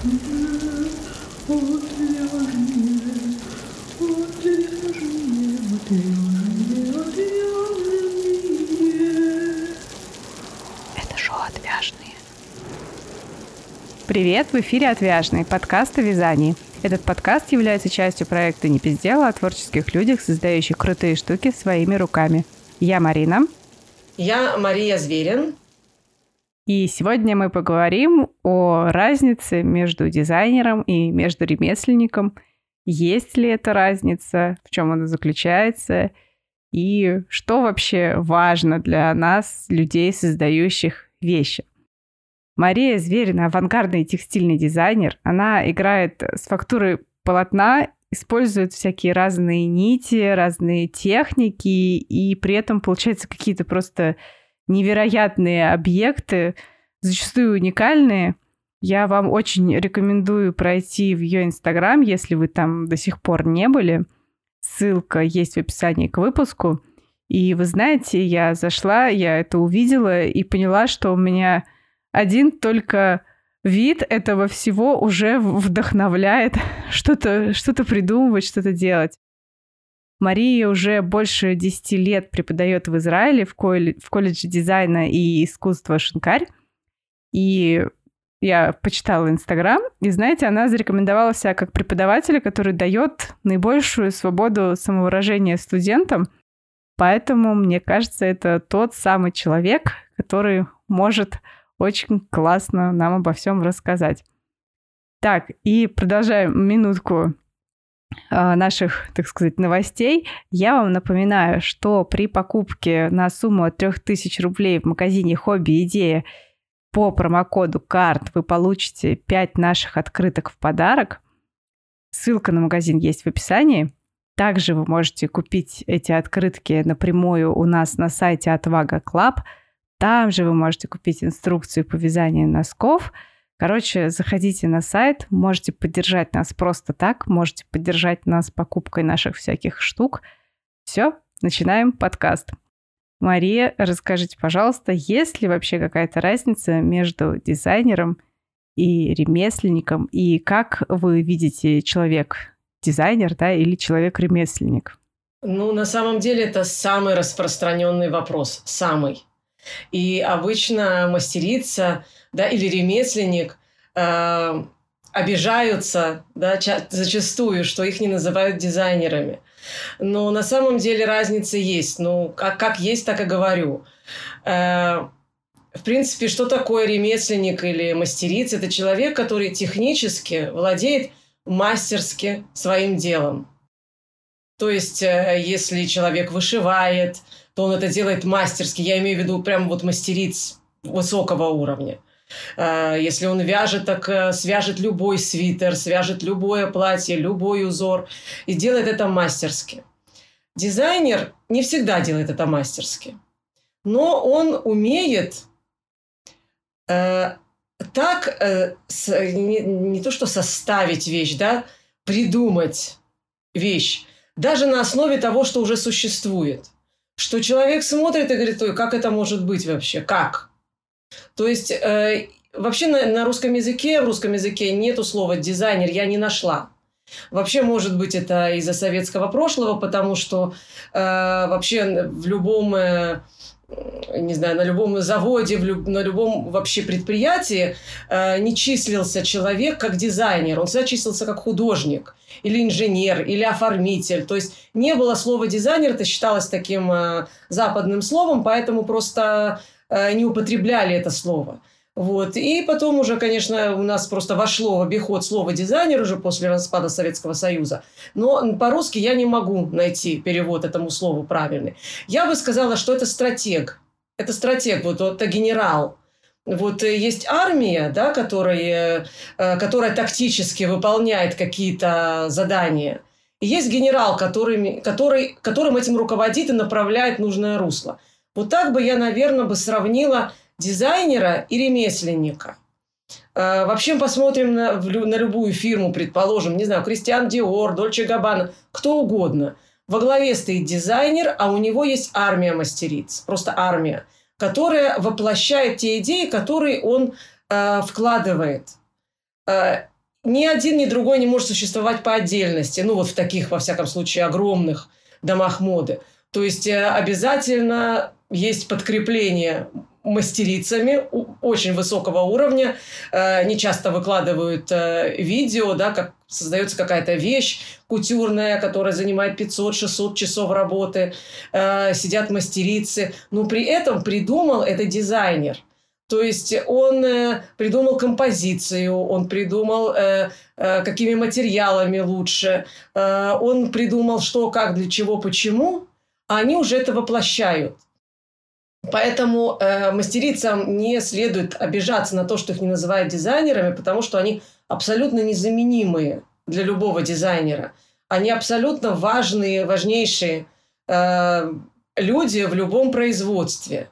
Это шоу «Отвяжные». Привет, в эфире «Отвяжные» подкаст о вязании. Этот подкаст является частью проекта «Не без дела» о творческих людях, создающих крутые штуки своими руками. Я Марина. Я Мария Зверин. И сегодня мы поговорим о разнице между дизайнером и между ремесленником. Есть ли эта разница, в чем она заключается, и что вообще важно для нас, людей, создающих вещи. Мария Зверина – авангардный текстильный дизайнер. Она играет с фактурой полотна, использует всякие разные нити, разные техники, и при этом получаются какие-то просто невероятные объекты, зачастую уникальные. Я вам очень рекомендую пройти в ее инстаграм, если вы там до сих пор не были. Ссылка есть в описании к выпуску. И вы знаете, я зашла, я это увидела и поняла, что у меня один только вид этого всего уже вдохновляет что-то что придумывать, что-то делать. Мария уже больше 10 лет преподает в Израиле в, колледж, в колледже дизайна и искусства Шинкарь. И я почитала Инстаграм, и, знаете, она зарекомендовала себя как преподавателя, который дает наибольшую свободу самовыражения студентам. Поэтому, мне кажется, это тот самый человек, который может очень классно нам обо всем рассказать. Так, и продолжаем минутку наших, так сказать, новостей, я вам напоминаю, что при покупке на сумму от 3000 рублей в магазине «Хобби Идея» по промокоду КАРТ вы получите 5 наших открыток в подарок. Ссылка на магазин есть в описании. Также вы можете купить эти открытки напрямую у нас на сайте Отвага Club. Там же вы можете купить инструкцию по вязанию носков – Короче, заходите на сайт, можете поддержать нас просто так, можете поддержать нас покупкой наших всяких штук. Все, начинаем подкаст. Мария, расскажите, пожалуйста, есть ли вообще какая-то разница между дизайнером и ремесленником, и как вы видите человек дизайнер, да, или человек-ремесленник? Ну, на самом деле это самый распространенный вопрос, самый. И обычно мастерица да, или ремесленник э, обижаются да, зачастую, что их не называют дизайнерами. Но на самом деле разница есть. Ну, как, как есть, так и говорю. Э, в принципе, что такое ремесленник или мастерица? Это человек, который технически владеет мастерски своим делом. То есть, э, если человек вышивает, то он это делает мастерски. Я имею в виду прям вот мастериц высокого уровня. Э, если он вяжет, так э, свяжет любой свитер, свяжет любое платье, любой узор и делает это мастерски. Дизайнер не всегда делает это мастерски, но он умеет э, так э, с, не, не то что составить вещь, да, придумать вещь, даже на основе того, что уже существует. Что человек смотрит и говорит, ой, как это может быть вообще, как? То есть э, вообще на, на русском языке, в русском языке нету слова дизайнер, я не нашла. Вообще, может быть, это из-за советского прошлого, потому что э, вообще в любом, э, не знаю, на любом заводе, в люб, на любом вообще предприятии э, не числился человек как дизайнер, он всегда числился как художник или инженер, или оформитель. То есть не было слова дизайнер, это считалось таким э, западным словом, поэтому просто Э, не употребляли это слово. Вот. И потом уже, конечно, у нас просто вошло в обиход слово «дизайнер» уже после распада Советского Союза. Но по-русски я не могу найти перевод этому слову правильный. Я бы сказала, что это стратег. Это стратег, вот это генерал. Вот э, есть армия, да, которая, э, которая тактически выполняет какие-то задания. И есть генерал, который, который, которым этим руководит и направляет нужное русло. Вот так бы я, наверное, бы сравнила дизайнера и ремесленника. Э, вообще посмотрим на, на любую фирму, предположим, не знаю, Кристиан Диор, Дольче Габбана, кто угодно. Во главе стоит дизайнер, а у него есть армия мастериц, просто армия, которая воплощает те идеи, которые он э, вкладывает. э, ни один, ни другой не может существовать по отдельности. Ну, вот в таких, во всяком случае, огромных домах моды. То есть э, обязательно есть подкрепление мастерицами очень высокого уровня. Э, не часто выкладывают э, видео, да, как создается какая-то вещь кутюрная, которая занимает 500-600 часов работы. Сидят мастерицы. Но при этом придумал это дизайнер. То есть он придумал композицию, он придумал, какими материалами лучше, он придумал, что, как, для чего, почему – а они уже это воплощают. Поэтому э, мастерицам не следует обижаться на то, что их не называют дизайнерами, потому что они абсолютно незаменимые для любого дизайнера. Они абсолютно важные, важнейшие э, люди в любом производстве.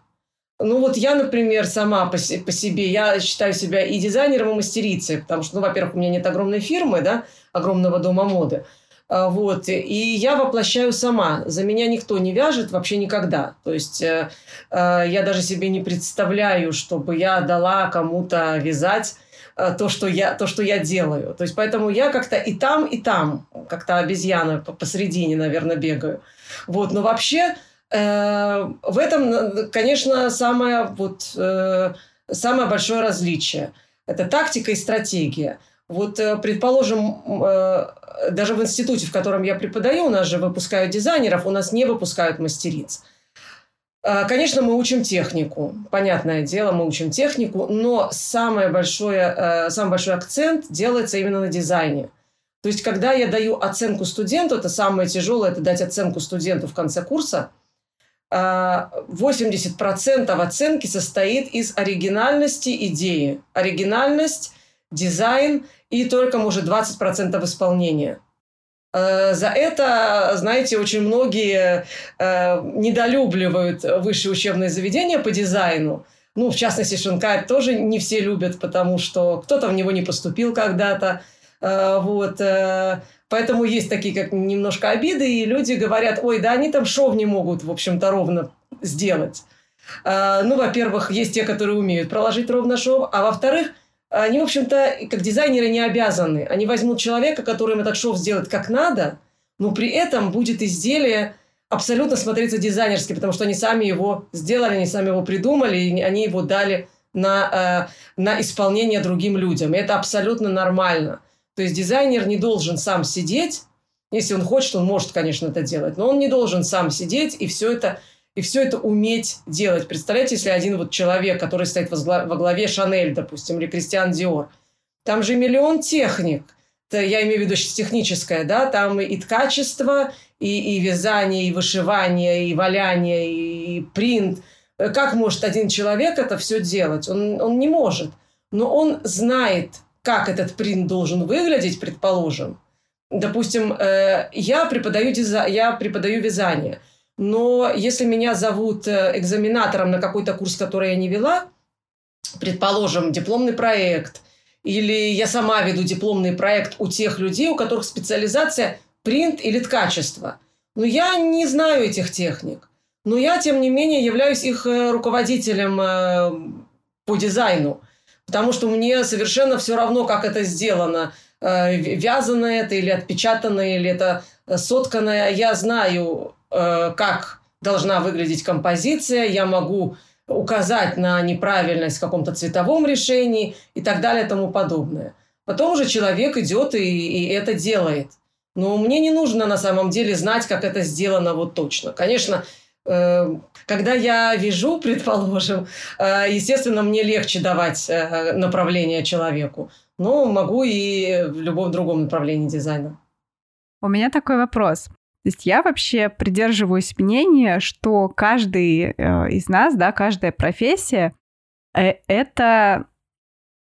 Ну вот я, например, сама по, по себе, я считаю себя и дизайнером, и мастерицей, потому что, ну, во-первых, у меня нет огромной фирмы, да, огромного дома моды. А, вот. И я воплощаю сама. За меня никто не вяжет вообще никогда. То есть э, э, я даже себе не представляю, чтобы я дала кому-то вязать э, то, что я, то, что я делаю. То есть поэтому я как-то и там, и там, как-то обезьяна посередине, наверное, бегаю. Вот. Но вообще в этом, конечно, самое, вот, самое большое различие. Это тактика и стратегия. Вот, предположим, даже в институте, в котором я преподаю, у нас же выпускают дизайнеров, у нас не выпускают мастериц. А, конечно, мы учим технику. Понятное дело, мы учим технику, но самое большое, э, самый большой акцент делается именно на дизайне. То есть, когда я даю оценку студенту, это самое тяжелое, это дать оценку студенту в конце курса, 80% а, оценки состоит из оригинальности идеи. Оригинальность, дизайн и только, может, 20% исполнения. Э, за это, знаете, очень многие э, недолюбливают высшие учебные заведения по дизайну. Ну, в частности, Шинкарь тоже не все любят, потому что кто-то в него не поступил когда-то. Э, вот. Поэтому есть такие как немножко обиды, и люди говорят, ой, да они там шов не могут, в общем-то, ровно сделать. Ну, во-первых, есть те, которые умеют проложить ровно шов, а во-вторых – они, в общем-то, как дизайнеры не обязаны. Они возьмут человека, который им этот шов сделает как надо, но при этом будет изделие абсолютно смотреться дизайнерски, потому что они сами его сделали, они сами его придумали, и они его дали на, э, на исполнение другим людям. И это абсолютно нормально. То есть дизайнер не должен сам сидеть, если он хочет, он может, конечно, это делать, но он не должен сам сидеть и все это и все это уметь делать. Представляете, если один вот человек, который стоит во главе Шанель, допустим, или Кристиан Диор, там же миллион техник, это я имею в виду сейчас техническое, да, там и ткачество, и, и вязание, и вышивание, и валяние, и принт. Как может один человек это все делать? Он, он не может. Но он знает, как этот принт должен выглядеть, предположим. Допустим, э, я преподаю, дизай... я преподаю вязание – но если меня зовут э, экзаменатором на какой-то курс, который я не вела, предположим, дипломный проект, или я сама веду дипломный проект у тех людей, у которых специализация принт или ткачество. Но я не знаю этих техник. Но я, тем не менее, являюсь их э, руководителем э, по дизайну. Потому что мне совершенно все равно, как это сделано. Вязано это или отпечатано, или это сотканное. Я знаю как должна выглядеть композиция, я могу указать на неправильность в каком-то цветовом решении и так далее и тому подобное. Потом уже человек идет и, и это делает. Но мне не нужно на самом деле знать, как это сделано вот точно. Конечно, э, когда я вижу, предположим, э, естественно, мне легче давать направление человеку. Но могу и в любом другом направлении дизайна. У меня такой вопрос. То есть я вообще придерживаюсь мнения, что каждый э, из нас, да, каждая профессия э, это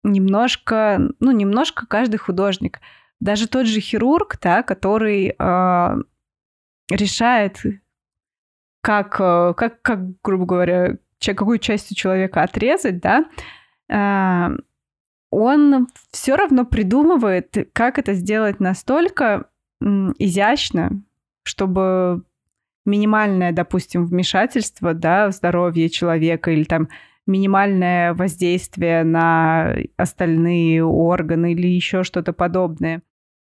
немножко, ну, немножко каждый художник. Даже тот же хирург, да, который э, решает, как, э, как, как, грубо говоря, какую часть у человека отрезать, да, э, он все равно придумывает, как это сделать настолько изящно, чтобы минимальное, допустим, вмешательство да, в здоровье человека или там минимальное воздействие на остальные органы или еще что-то подобное.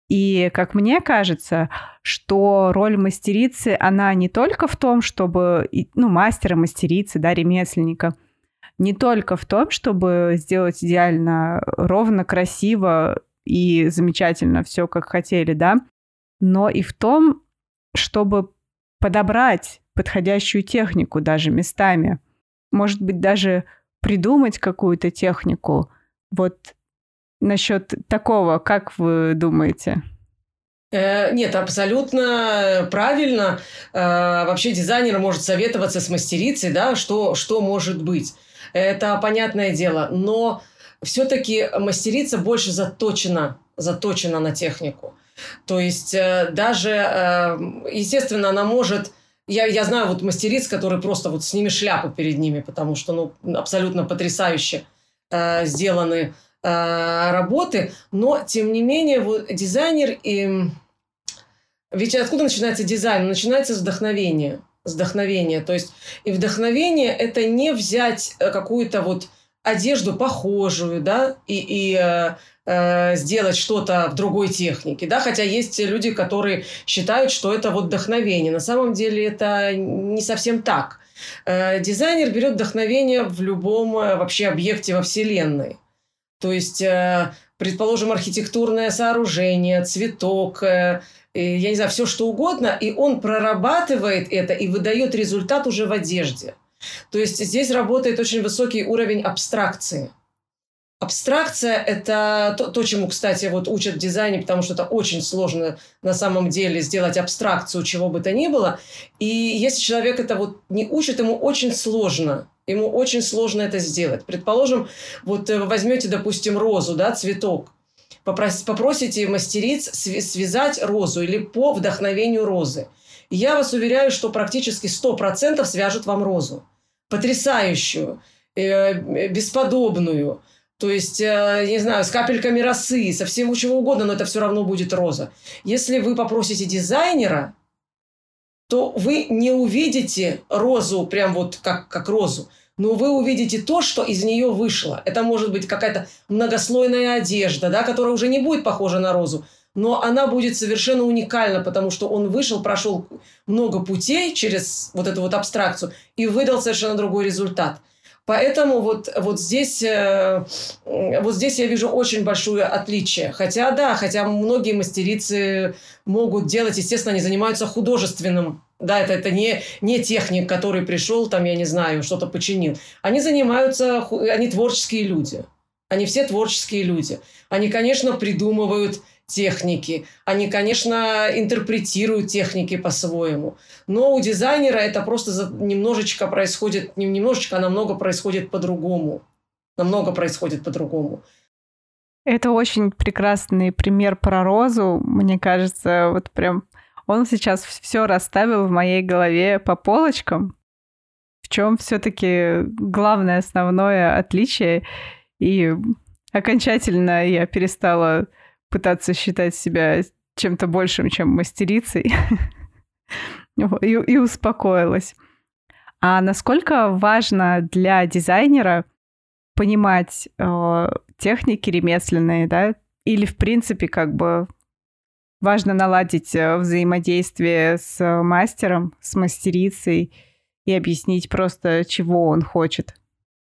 И, как мне кажется, что роль мастерицы, она не только в том, чтобы, ну, мастера, мастерицы, да, ремесленника, не только в том, чтобы сделать идеально ровно, красиво и замечательно все, как хотели, да, но и в том, чтобы подобрать подходящую технику даже местами. Может быть, даже придумать какую-то технику. Вот насчет такого, как вы думаете? Э, нет, абсолютно правильно. Э, вообще дизайнер может советоваться с мастерицей, да, что, что может быть. Это понятное дело. Но все-таки мастерица больше заточена, заточена на технику. То есть э, даже, естественно, она может... Я, я знаю вот мастериц, которые просто вот сними шляпу перед ними, потому что ну, абсолютно потрясающе э, сделаны э, работы. Но, тем не менее, вот дизайнер... И... Ведь откуда начинается дизайн? Начинается с вдохновения. С вдохновения. То есть, и вдохновение – это не взять э, какую-то вот одежду похожую, да, и, и э, э, сделать что-то в другой технике, да, хотя есть люди, которые считают, что это вот вдохновение. На самом деле это не совсем так. Э, дизайнер берет вдохновение в любом э, вообще объекте во Вселенной. То есть, э, предположим, архитектурное сооружение, цветок, э, я не знаю, все что угодно, и он прорабатывает это и выдает результат уже в одежде. То есть здесь работает очень высокий уровень абстракции. Абстракция – это то, то, чему, кстати, вот учат в дизайне, потому что это очень сложно на самом деле сделать абстракцию чего бы то ни было. И если человек это вот не учит, ему очень сложно. Ему очень сложно это сделать. Предположим, вот вы возьмете, допустим, розу, да, цветок, попросите мастериц связать розу или по вдохновению розы. Я вас уверяю, что практически 100% свяжут вам розу потрясающую, э, бесподобную. То есть, э, не знаю, с капельками росы, со всем чего угодно, но это все равно будет роза. Если вы попросите дизайнера, то вы не увидите розу прям вот как, как розу, но вы увидите то, что из нее вышло. Это может быть какая-то многослойная одежда, да, которая уже не будет похожа на розу, но она будет совершенно уникальна, потому что он вышел, прошел много путей через вот эту вот абстракцию и выдал совершенно другой результат. Поэтому вот, вот, здесь, э, вот здесь я вижу очень большое отличие. Хотя, да, хотя многие мастерицы могут делать, естественно, они занимаются художественным. Да, это, это не, не техник, который пришел, там, я не знаю, что-то починил. Они занимаются, они творческие люди. Они все творческие люди. Они, конечно, придумывают техники. Они, конечно, интерпретируют техники по-своему. Но у дизайнера это просто немножечко происходит, не немножечко, а намного происходит по-другому. Намного происходит по-другому. Это очень прекрасный пример про розу. Мне кажется, вот прям он сейчас все расставил в моей голове по полочкам. В чем все-таки главное основное отличие. И окончательно я перестала пытаться считать себя чем-то большим, чем мастерицей. и, и успокоилась. А насколько важно для дизайнера понимать э, техники ремесленные, да, или в принципе как бы важно наладить э, взаимодействие с мастером, с мастерицей и объяснить просто, чего он хочет.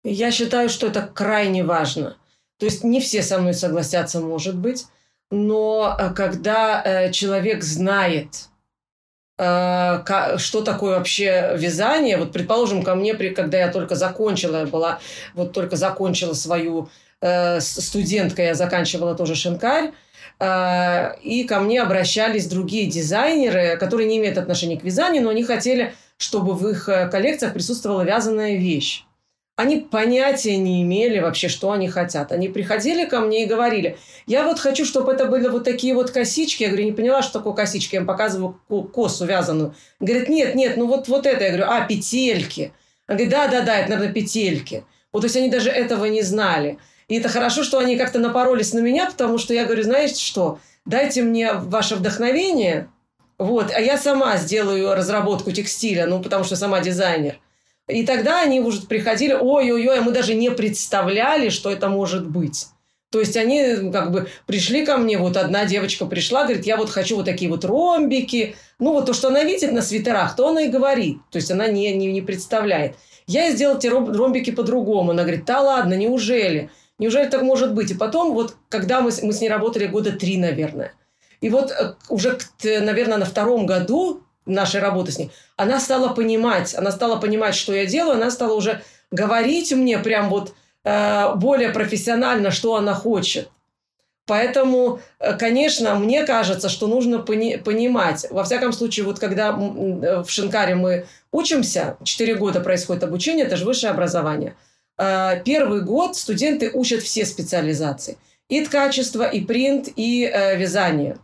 Я считаю, что это крайне важно. То есть не все со мной согласятся, может быть, но э, когда э, человек знает, э, что такое вообще вязание, вот предположим, ко мне, когда я только закончила, была, вот только закончила свою студенткой, я заканчивала тоже шинкарь, и ко мне обращались другие дизайнеры, которые не имеют отношения к вязанию, но они хотели, чтобы в их коллекциях присутствовала вязаная вещь. Они понятия не имели вообще, что они хотят. Они приходили ко мне и говорили, я вот хочу, чтобы это были вот такие вот косички. Я говорю, не поняла, что такое косички. Я им показываю косу вязаную. Говорит, нет, нет, ну вот, вот это. Я говорю, а, петельки. Он говорит, да-да-да, это, наверное, петельки. Вот, то есть они даже этого не знали. И это хорошо, что они как-то напоролись на меня, потому что я говорю, знаете что, дайте мне ваше вдохновение, вот, а я сама сделаю разработку текстиля, ну, потому что сама дизайнер – И тогда они уже приходили, ой-ой-ой, а мы даже не представляли, что это может быть. То есть они как бы пришли ко мне, вот одна девочка пришла, говорит, я вот хочу вот такие вот ромбики. Ну, вот то, что она видит на свитерах, то она и говорит. То есть она не, не, не представляет. Я сделал эти ромбики по-другому. Она говорит, да ладно, неужели? Неужели так может быть? И потом, вот когда мы, мы с ней работали года три, наверное. И вот э, уже, наверное, на втором году нашей работы с ней, она стала понимать, она стала понимать, что я делаю, она стала уже говорить мне прям вот э, более профессионально, что она хочет. Поэтому, э, конечно, мне кажется, что нужно пони- понимать. Во всяком случае, вот когда в Шинкаре мы учимся, 4 года происходит обучение, это же высшее образование. Э, первый год студенты учат все специализации. И ткачество, и принт, и э, вязание.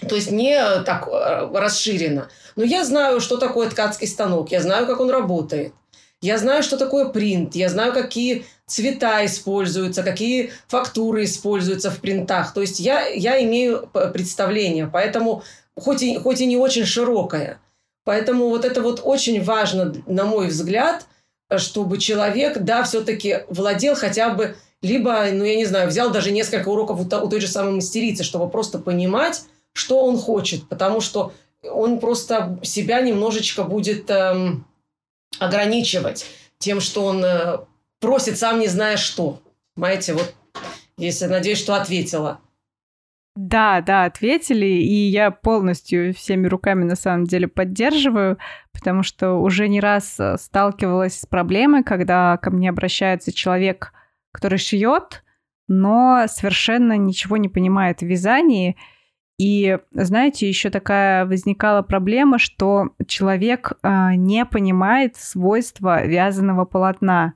То есть не так э, расширено. Но я знаю, что такое ткацкий станок, я знаю, как он работает. Я знаю, что такое принт, я знаю, какие цвета используются, какие фактуры используются в принтах. То есть я, я имею представление, поэтому хоть и, хоть и не очень широкое. Поэтому вот это вот очень важно, на мой взгляд, чтобы человек, да, все-таки владел хотя бы, либо, ну, я не знаю, взял даже несколько уроков у, у той же самой мастерицы, чтобы просто понимать, что он хочет, потому что он просто себя немножечко будет эм, ограничивать тем, что он э, просит сам не зная что. Понимаете, вот если надеюсь, что ответила. Да, да, ответили, и я полностью всеми руками на самом деле поддерживаю, потому что уже не раз э, сталкивалась с проблемой, когда ко мне обращается человек, который шьет, но совершенно ничего не понимает в вязании, и, знаете, еще такая возникала проблема, что человек э, не понимает свойства вязаного полотна.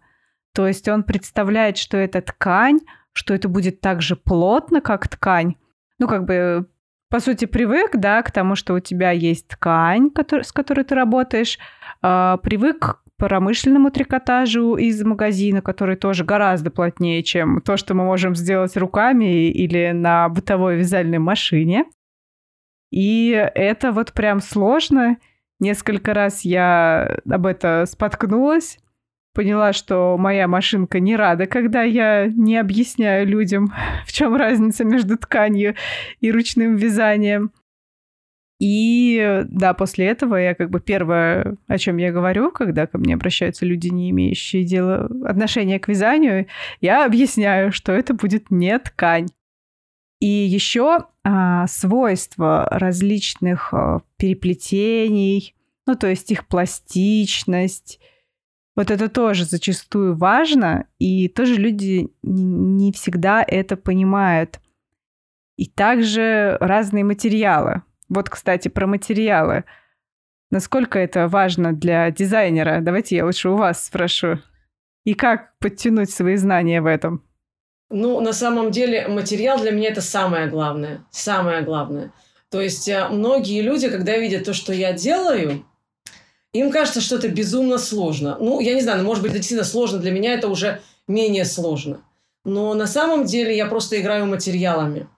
То есть он представляет, что это ткань, что это будет так же плотно, как ткань. Ну, как бы, по сути, привык, да, к тому, что у тебя есть ткань, который, с которой ты работаешь, э, привык промышленному трикотажу из магазина, который тоже гораздо плотнее, чем то, что мы можем сделать руками или на бытовой вязальной машине. И это вот прям сложно. Несколько раз я об это споткнулась, поняла, что моя машинка не рада, когда я не объясняю людям, в чем разница между тканью и ручным вязанием. И да, после этого я как бы первое, о чем я говорю, когда ко мне обращаются люди, не имеющие дела отношения к вязанию, я объясняю, что это будет не ткань. И еще а, свойства различных а, переплетений, ну то есть их пластичность, вот это тоже зачастую важно, и тоже люди не всегда это понимают. И также разные материалы. Вот, кстати, про материалы. Насколько это важно для дизайнера? Давайте я лучше у вас спрошу. И как подтянуть свои знания в этом? Ну, на самом деле, материал для меня это самое главное. Самое главное. То есть, э, многие люди, когда видят то, что я делаю, им кажется, что это безумно сложно. Ну, я не знаю, может быть, это действительно сложно. Для меня это уже менее сложно. Но на самом деле я просто играю материалами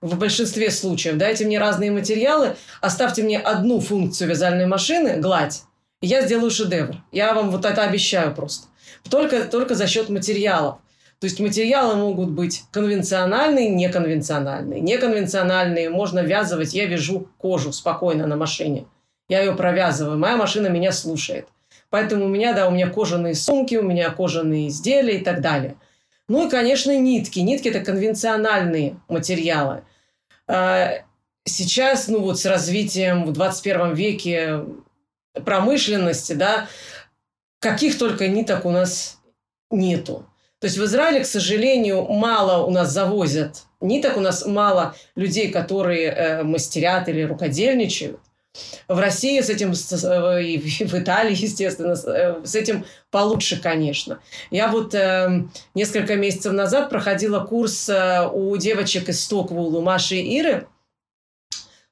в большинстве случаев. Дайте мне разные материалы, оставьте мне одну функцию вязальной машины, гладь, и я сделаю шедевр. Я вам вот это обещаю просто. Только, только за счет материалов. То есть материалы могут быть конвенциональные, неконвенциональные. Неконвенциональные можно вязывать. Я вяжу кожу спокойно на машине. Я ее провязываю. Моя машина меня слушает. Поэтому у меня, да, у меня кожаные сумки, у меня кожаные изделия и так далее. Ну и, конечно, нитки. Нитки – это конвенциональные материалы. А, сейчас, ну вот с развитием в 21 веке промышленности, да, каких только ниток у нас нету. То есть в Израиле, к сожалению, мало у нас завозят ниток, у нас мало людей, которые э, мастерят или рукодельничают. В России с этим, э, и в Италии, естественно, э, с этим получше, конечно. Я вот э, несколько месяцев назад проходила курс э, у девочек из Стоквула, у Маши и Иры,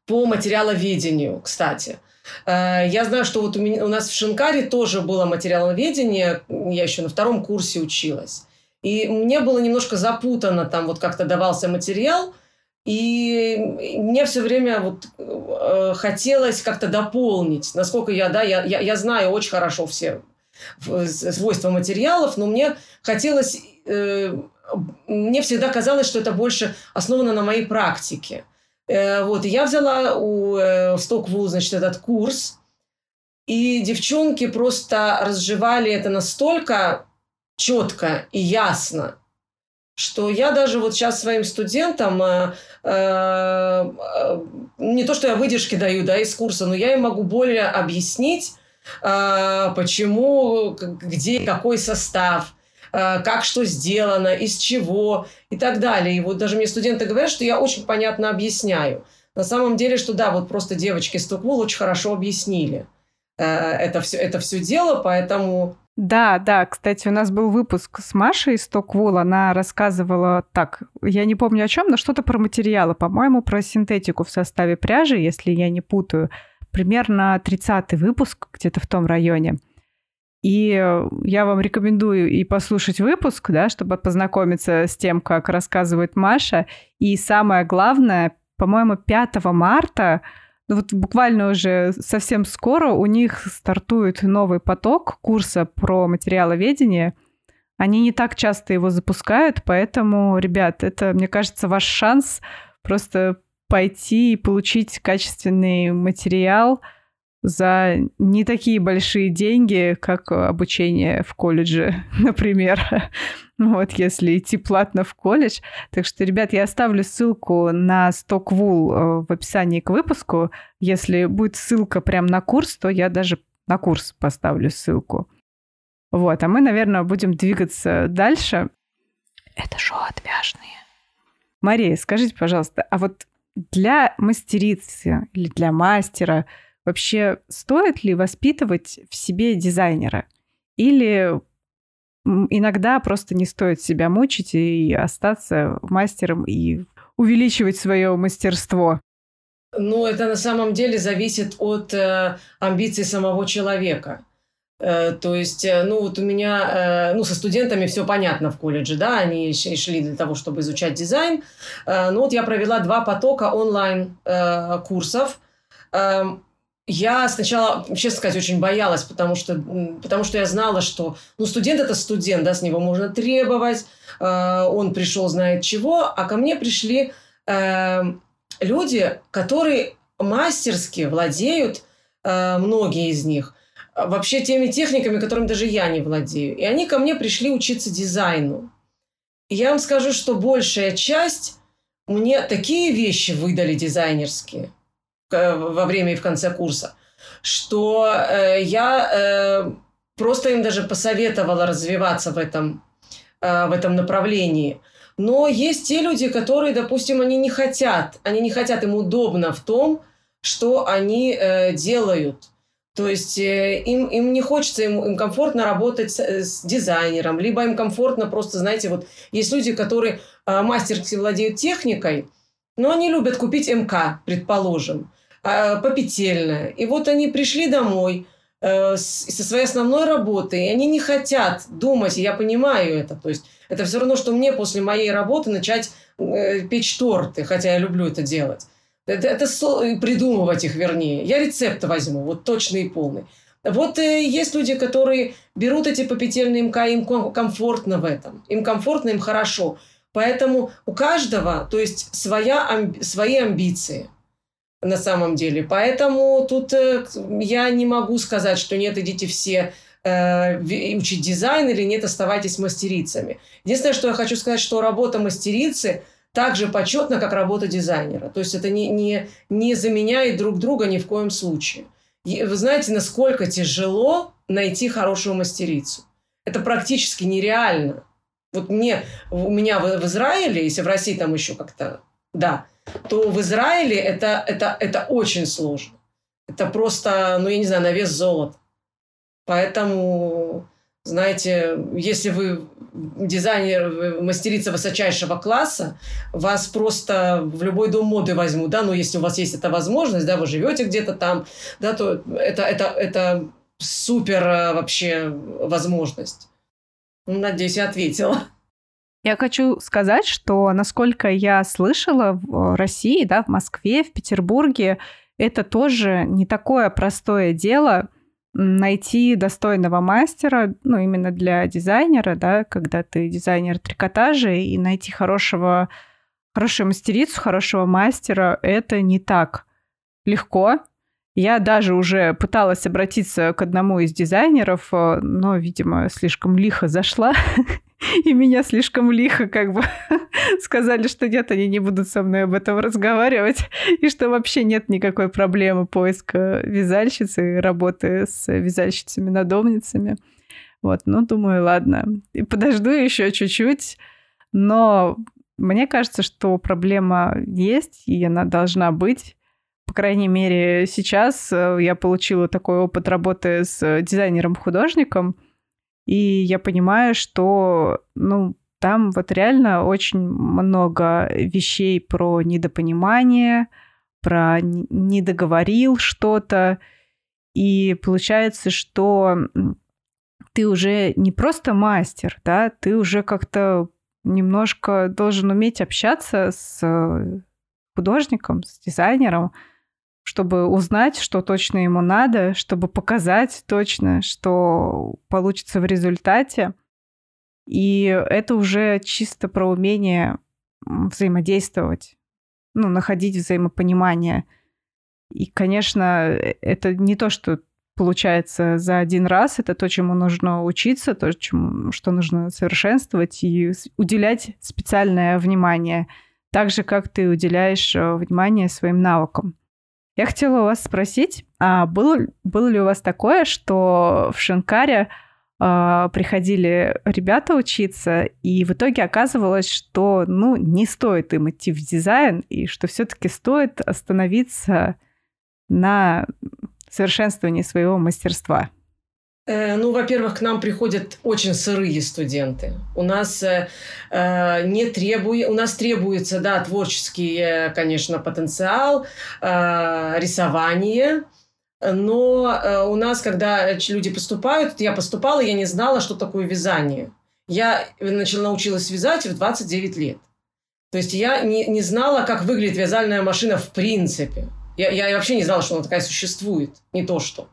по материаловедению, кстати. Э, я знаю, что вот у, меня, у нас в Шинкаре тоже было материаловедение, я еще на втором курсе училась. И мне было немножко запутано, там вот как-то давался материал – и мне все время вот э, хотелось как-то дополнить, насколько я, да, я, я, я знаю очень хорошо все свойства материалов, но мне хотелось, э, мне всегда казалось, что это больше основано на моей практике. Э, вот, и я взяла у э, Stockwool, значит, этот курс, и девчонки просто разжевали это настолько четко и ясно, что я даже вот сейчас своим студентам э, э, э, не то, что я выдержки даю да, из курса, но я им могу более объяснить, э, почему, где какой состав, э, как что сделано, из чего и так далее. И вот даже мне студенты говорят, что я очень понятно объясняю. На самом деле, что да, вот просто девочки из Токмул очень хорошо объяснили э, это все, это все дело, поэтому да, да, кстати, у нас был выпуск с Машей из Стоквул, она рассказывала так, я не помню о чем, но что-то про материалы, по-моему, про синтетику в составе пряжи, если я не путаю, примерно 30-й выпуск где-то в том районе. И я вам рекомендую и послушать выпуск, да, чтобы познакомиться с тем, как рассказывает Маша. И самое главное, по-моему, 5 марта вот буквально уже совсем скоро у них стартует новый поток курса про материаловедение. Они не так часто его запускают, поэтому, ребят, это, мне кажется, ваш шанс просто пойти и получить качественный материал – за не такие большие деньги, как обучение в колледже, например. Вот, если идти платно в колледж. Так что, ребят, я оставлю ссылку на Stockwool э, в описании к выпуску. Если будет ссылка прям на курс, то я даже на курс поставлю ссылку. Вот, а мы, наверное, будем двигаться дальше. Это шоу отвяжные. Мария, скажите, пожалуйста, а вот для мастерицы или для мастера – Вообще, стоит ли воспитывать в себе дизайнера? Или иногда просто не стоит себя мучить и остаться мастером и увеличивать свое мастерство? Ну, это на самом деле зависит от э, амбиций самого человека. Э, то есть, э, ну, вот у меня, э, ну, со студентами все понятно в колледже, да, они шли для того, чтобы изучать дизайн. Э, ну, вот я провела два потока онлайн-курсов. Э, эм, я сначала, честно сказать, очень боялась, потому что, потому что я знала, что ну, студент – это студент, да, с него можно требовать, э, он пришел знает чего, а ко мне пришли э, люди, которые мастерски владеют, э, многие из них, вообще теми техниками, которыми даже я не владею. И они ко мне пришли учиться дизайну. И я вам скажу, что большая часть мне такие вещи выдали дизайнерские – во время и в конце курса, что э, я э, просто им даже посоветовала развиваться в этом, э, в этом направлении. Но есть те люди, которые, допустим, они не хотят, они не хотят, им удобно в том, что они э, делают. То есть э, им, им не хочется, им, им комфортно работать с, с дизайнером, либо им комфортно просто, знаете, вот есть люди, которые э, мастерски владеют техникой, но они любят купить МК, предположим. А, попетельная. И вот они пришли домой э, со своей основной работы, и они не хотят думать, и я понимаю это. То есть это все равно, что мне после моей работы начать э, печь торты, хотя я люблю это делать. Это, это придумывать их, вернее. Я рецепт возьму, вот точный и полный. Вот э, есть люди, которые берут эти попетельные МК, им комфортно в этом. Им комфортно, им хорошо. Поэтому у каждого, то есть своя, свои амбиции – на самом деле. Поэтому тут э, я не могу сказать, что нет, идите все э, учить дизайн или нет, оставайтесь мастерицами. Единственное, что я хочу сказать, что работа мастерицы так же почетна, как работа дизайнера. То есть это не, не, не заменяет друг друга ни в коем случае. И вы знаете, насколько тяжело найти хорошую мастерицу. Это практически нереально. Вот мне, у меня в, в Израиле, если в России там еще как-то, да, то в Израиле это, это, это очень сложно. Это просто, ну, я не знаю, на вес золота. Поэтому, знаете, если вы дизайнер, мастерица высочайшего класса, вас просто в любой дом моды возьмут, да, но если у вас есть эта возможность, да, вы живете где-то там, да, то это, это, это супер э, вообще возможность. Надеюсь, я ответила. Я хочу сказать, что, насколько я слышала, в России, да, в Москве, в Петербурге, это тоже не такое простое дело найти достойного мастера, ну, именно для дизайнера, да, когда ты дизайнер трикотажа, и найти хорошего, хорошую мастерицу, хорошего мастера, это не так легко. Я даже уже пыталась обратиться к одному из дизайнеров, э, но, видимо, слишком лихо зашла, и меня слишком лихо как бы сказали, что нет, они не будут со мной об этом разговаривать, и что вообще нет никакой проблемы поиска вязальщицы и работы с вязальщицами-надомницами. Вот, ну, думаю, ладно, и подожду еще чуть-чуть, но мне кажется, что проблема есть, и она должна быть, по крайней мере, сейчас э, я получила такой опыт работы с дизайнером-художником, и я понимаю, что, ну, там вот реально очень много вещей про недопонимание, про не договорил что-то. И получается, что ты уже не просто мастер, да, ты уже как-то немножко должен уметь общаться с художником, с дизайнером, чтобы узнать, что точно ему надо, чтобы показать точно, что получится в результате. И это уже чисто про умение взаимодействовать, ну, находить взаимопонимание. И, конечно, это не то, что получается за один раз, это то, чему нужно учиться, то, чему, что нужно совершенствовать и уделять специальное внимание, так же, как ты уделяешь э, внимание своим навыкам. Я хотела у вас спросить, а было, было ли у вас такое, что в Шинкаре э, приходили ребята учиться, и в итоге оказывалось, что ну, не стоит им идти в дизайн, и что все-таки стоит остановиться на совершенствовании своего мастерства? Э, ну, во-первых, к нам приходят очень сырые студенты. У нас э, э не требует, у нас требуется, да, творческий, э, конечно, потенциал, э, рисование. Но э, у нас, когда люди поступают, я поступала, я не знала, что такое вязание. Я начала научилась вязать в 29 лет. То есть я не, не знала, как выглядит вязальная машина в принципе. Я, я вообще не знала, что она такая существует. Не то что.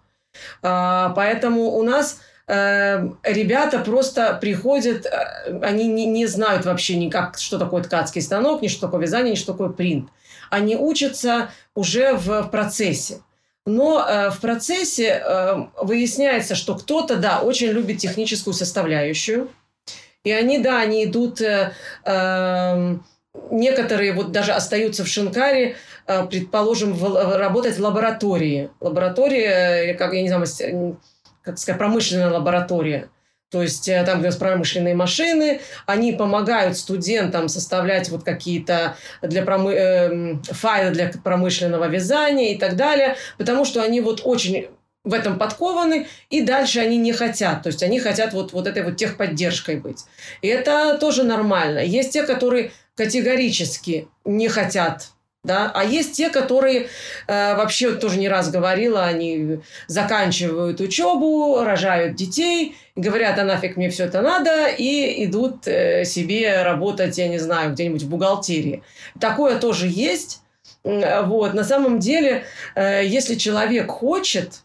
А, поэтому у нас э, ребята просто приходят, э, они не, не знают вообще никак, что такое ткацкий станок, ни что такое вязание, ни что такое принт. Они учатся уже в, процессе. Но э, в процессе э, выясняется, что кто-то, да, очень любит техническую составляющую. И они, да, они идут... Э, э, некоторые вот даже остаются в Шинкаре, предположим, в, работать в лаборатории. Лаборатория, э, как я не знаю, как сказать, промышленная лаборатория. То есть э, там, где у нас промышленные машины, они помогают студентам составлять вот какие-то для промы... э, файлы для промышленного вязания и так далее, потому что они вот очень в этом подкованы, и дальше они не хотят. То есть они хотят вот, вот этой вот техподдержкой быть. И это тоже нормально. Есть те, которые категорически не хотят да, а есть те, которые э, вообще тоже не раз говорила, они заканчивают учебу, рожают детей, говорят, а нафиг мне все это надо, и идут э, себе работать, я не знаю, где-нибудь в бухгалтерии. Такое тоже есть. Вот. На самом деле, э, если человек хочет,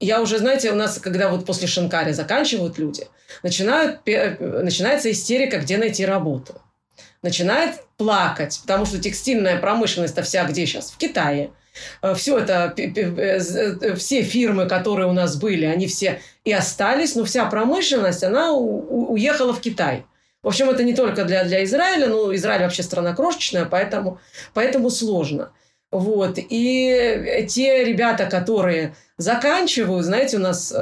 я уже, знаете, у нас, когда вот после Шинкари заканчивают люди, начинают, начинается истерика, где найти работу начинает плакать, потому что текстильная промышленность-то вся где сейчас? В Китае. Э, все это, э, э, все фирмы, которые у нас были, они все и остались, но вся промышленность, она уехала в Китай. В общем, это не только для, для Израиля, но Израиль вообще страна крошечная, поэтому, поэтому сложно. Вот. И те ребята, которые заканчивают, знаете, у нас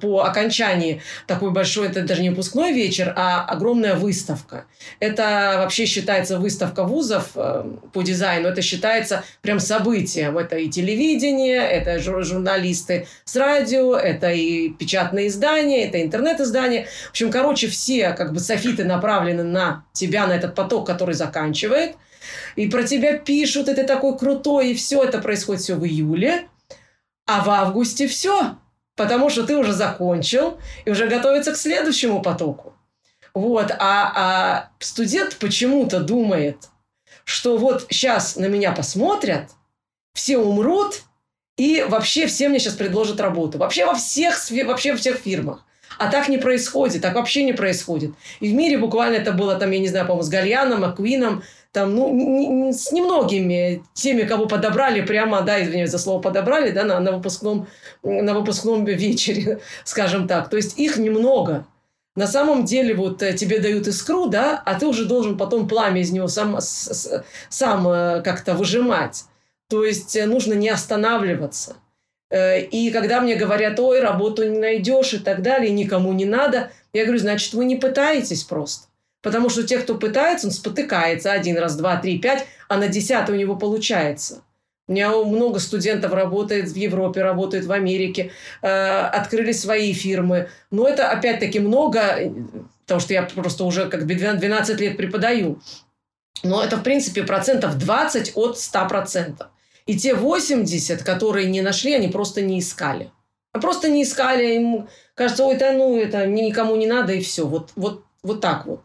по окончании такой большой, это даже не выпускной вечер, а огромная выставка. Это вообще считается выставка вузов э, по дизайну, это считается прям событием. Это и телевидение, это журналисты с радио, это и печатные издания, это интернет-издания. В общем, короче, все как бы софиты направлены на тебя, на этот поток, который заканчивает. И про тебя пишут, это такой крутой, и все это происходит все в июле. А в августе все потому что ты уже закончил и уже готовится к следующему потоку. Вот, а, а студент почему-то думает, что вот сейчас на меня посмотрят, все умрут, И вообще все мне сейчас предложат работу. Вообще во всех, вообще во всех фирмах. А так не происходит, так вообще не происходит. И в мире буквально это было, там, я не знаю, по-моему, с Гальяном, Аквином, там, ну, с немногими теми, кого подобрали прямо, да, извиняюсь за слово подобрали, да, на, на, выпускном, на выпускном вечере, скажем так. То есть их немного. На самом деле вот э, тебе дают искру, да, а ты уже должен потом пламя из него сам, сам э, как-то выжимать. То есть э, нужно не останавливаться. И когда мне говорят, ой, работу не найдешь и так далее, никому не надо, я говорю, значит, вы не пытаетесь просто. Потому что те, кто пытается, он спотыкается один раз, два, три, пять, а на десятый у него получается. У меня много студентов работает в Европе, работает в Америке, э, открыли свои фирмы. Но это, опять-таки, много, потому что я просто уже как бы 12 лет преподаю. Но это, в принципе, процентов 20 от 100 процентов. И те 80, которые не нашли, они просто не искали. А просто не искали, им кажется, ой, это, ну, это никому не надо, и все. Вот, вот, вот так вот.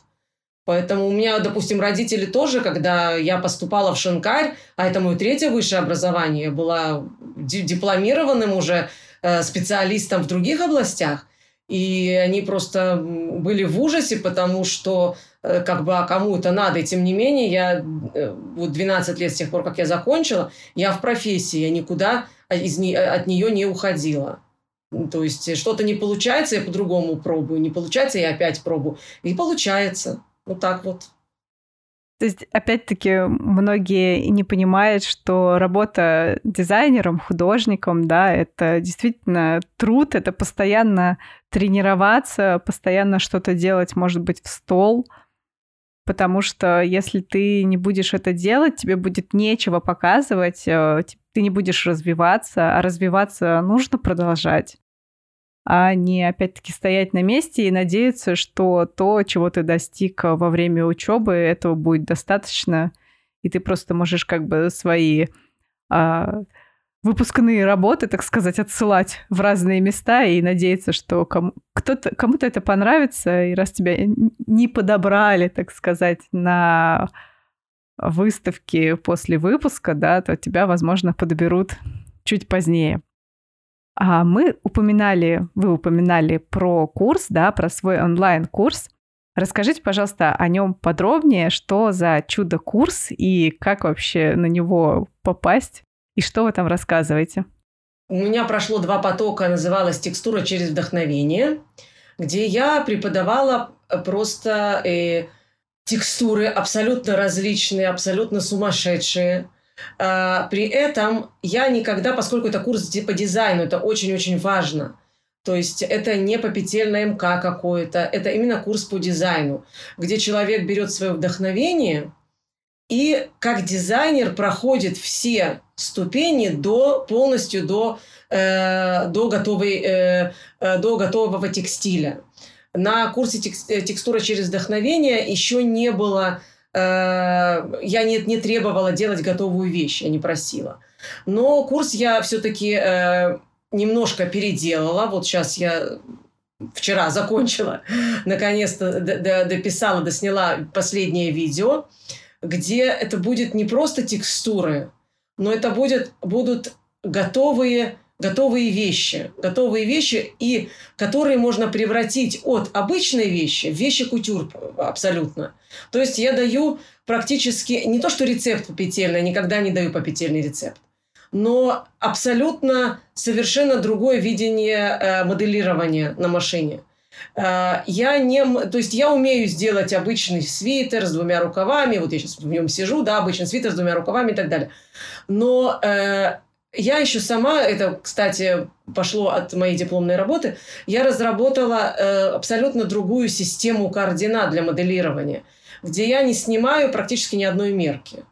Поэтому у меня, допустим, родители тоже, когда я поступала в Шинкарь, а это мое третье высшее образование, я была дипломированным уже э, специалистом в других областях, и они просто были в ужасе, потому что э, как бы а кому это надо. И тем не менее, я э, вот 12 лет с тех пор, как я закончила, я в профессии, я никуда из, от нее не уходила. То есть что-то не получается, я по-другому пробую, не получается, я опять пробую. И получается. Вот так вот. То есть, опять-таки, многие не понимают, что работа дизайнером, художником, да, это действительно труд, это постоянно тренироваться, постоянно что-то делать, может быть, в стол, потому что если ты не будешь это делать, тебе будет нечего показывать, э, ты не будешь развиваться, а развиваться нужно продолжать а не опять-таки стоять на месте и надеяться, что то, чего ты достиг во время учебы, этого будет достаточно, и ты просто можешь как бы свои а, выпускные работы, так сказать, отсылать в разные места и надеяться, что кому- кто-то, кому-то это понравится, и раз тебя не подобрали, так сказать, на выставке после выпуска, да, то тебя, возможно, подберут чуть позднее. А мы упоминали, вы упоминали про курс, да, про свой онлайн-курс. Расскажите, пожалуйста, о нем подробнее, что за чудо-курс и как вообще на него попасть, и что вы там рассказываете? У меня прошло два потока, называлось «Текстура через вдохновение», где я преподавала просто э, текстуры абсолютно различные, абсолютно сумасшедшие – при этом я никогда, поскольку это курс по дизайну, это очень-очень важно. То есть это не попетельное МК какое-то, это именно курс по дизайну, где человек берет свое вдохновение и как дизайнер проходит все ступени до полностью до, э, до, готовой, э, э до готового текстиля. На курсе э, текстура через вдохновение еще не было я не, не требовала делать готовую вещь, я не просила. Но курс я все-таки э, немножко переделала. Вот сейчас я вчера закончила, наконец-то дописала, досняла последнее видео, где это будет не просто текстуры, но это будет, будут готовые готовые вещи, готовые вещи, и которые можно превратить от обычной вещи в вещи кутюр абсолютно. То есть я даю практически не то, что рецепт попетельный, никогда не даю попетельный рецепт, но абсолютно совершенно другое видение э, моделирования на машине. Э, я не, то есть я умею сделать обычный свитер с двумя рукавами, вот я сейчас в нем сижу, да, обычный свитер с двумя рукавами и так далее. Но э, я еще сама, это, кстати, пошло от моей дипломной работы, я разработала э, абсолютно другую систему координат для моделирования, где я не снимаю практически ни одной мерки.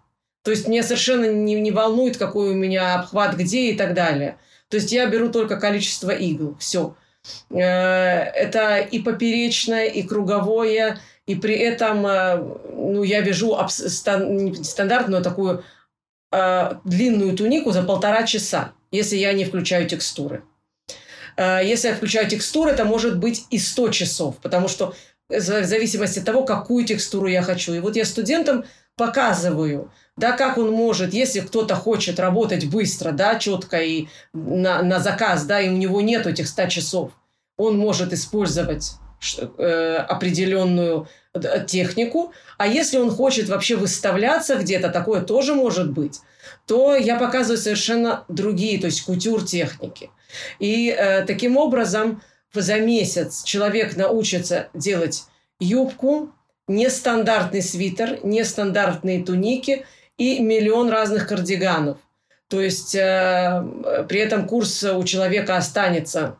То есть меня совершенно не, не волнует, какой у меня обхват где и так далее. То есть я беру только количество игл, все. Э, это и поперечное, и круговое, и при этом э, ну, я вяжу стандартную такую э, длинную тунику за полтора часа, если я не включаю текстуры. Э, если я включаю текстуры, это может быть и 100 часов, потому что в зависимости от того, какую текстуру я хочу. И вот я студентам показываю, да, как он может, если кто-то хочет работать быстро, да, четко и на, на заказ, да, и у него нет этих 100 часов, он может использовать э, определенную технику, а если он хочет вообще выставляться где-то, такое тоже может быть, то я показываю совершенно другие, то есть кутюр техники. И э, таким образом за месяц человек научится делать юбку, нестандартный свитер, нестандартные туники и миллион разных кардиганов. То есть э, при этом курс у человека останется.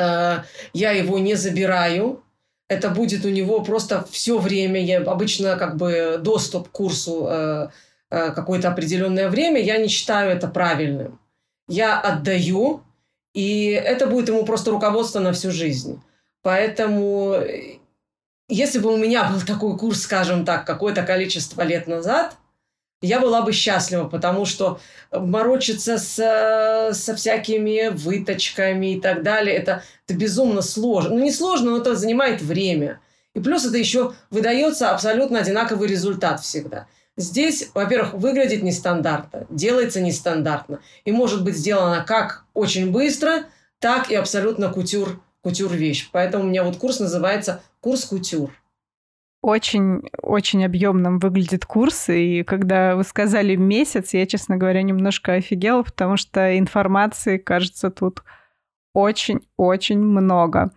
Э, я его не забираю. Это будет у него просто все время. Я обычно как бы доступ к курсу э, э, какое-то определенное время. Я не считаю это правильным. Я отдаю, и это будет ему просто руководство на всю жизнь. Поэтому если бы у меня был такой курс, скажем так, какое-то количество лет назад, я была бы счастлива, потому что морочиться с, со всякими выточками и так далее, это, это безумно сложно. Ну, не сложно, но это занимает время. И плюс это еще выдается абсолютно одинаковый результат всегда. Здесь, во-первых, выглядит нестандартно, делается нестандартно. И может быть сделано как очень быстро, так и абсолютно кутюр кутюр вещь. Поэтому у меня вот курс называется «Курс кутюр». Очень, очень объемным выглядит курс, и когда вы сказали месяц, я, честно говоря, немножко офигела, потому что информации, кажется, тут очень-очень много.